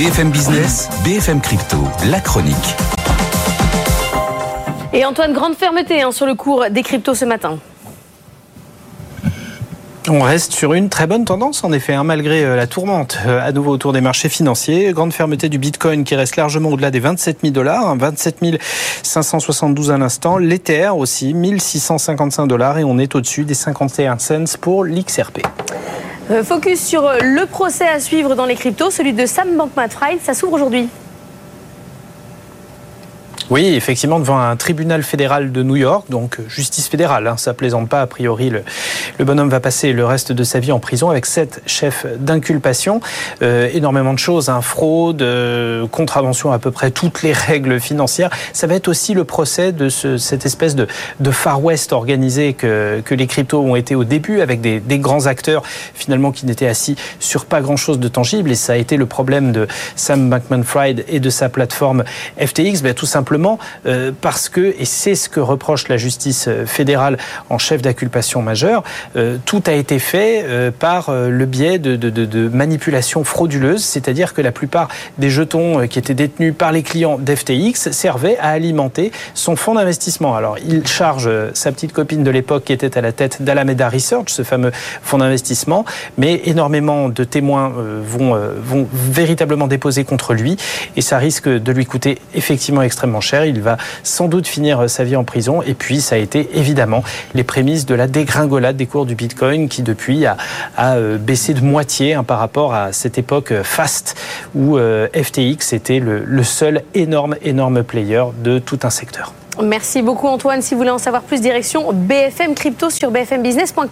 BFM Business, BFM Crypto, la chronique. Et Antoine, grande fermeté hein, sur le cours des cryptos ce matin. On reste sur une très bonne tendance, en effet, hein, malgré euh, la tourmente euh, à nouveau autour des marchés financiers. Grande fermeté du Bitcoin qui reste largement au-delà des 27 000 dollars, 27 572 à l'instant. L'Ether aussi, 1655 dollars et on est au-dessus des 51 cents pour l'XRP. Euh, focus sur le procès à suivre dans les cryptos, celui de Sam Bankman-Fried. Ça s'ouvre aujourd'hui. Oui, effectivement, devant un tribunal fédéral de New York, donc justice fédérale, hein, ça plaisante pas. A priori, le, le, bonhomme va passer le reste de sa vie en prison avec sept chefs d'inculpation. Euh, énormément de choses, hein, fraude, euh, contravention à peu près toutes les règles financières. Ça va être aussi le procès de ce, cette espèce de, de, Far West organisé que, que les cryptos ont été au début, avec des, des grands acteurs finalement qui n'étaient assis sur pas grand-chose de tangible. Et ça a été le problème de Sam Bankman-Fried et de sa plateforme FTX, ben, tout simplement euh, parce que, et c'est ce que reproche la justice euh, fédérale en chef d'acculpation majeure, euh, tout a été fait par le biais de, de, manipulations frauduleuses, c'est-à-dire que la plupart des jetons qui étaient détenus par les clients d'FTX servaient à alimenter son fonds d'investissement. Alors, il charge sa petite copine de l'époque qui était à la tête d'Alameda Research, ce fameux fonds d'investissement, mais énormément de témoins vont, vont véritablement déposer contre lui et ça risque de lui coûter effectivement extrêmement cher. Il va sans doute finir sa vie en prison. Et puis, ça a été évidemment les prémices de la dégringolade des cours du Bitcoin qui, depuis, a, euh, baissé de moitié hein, par rapport à cette époque fast où euh, FTX était le seul énorme, énorme player de tout un secteur. Merci beaucoup Antoine. Si vous voulez en savoir plus, direction BFM Crypto sur bfmbusiness.com.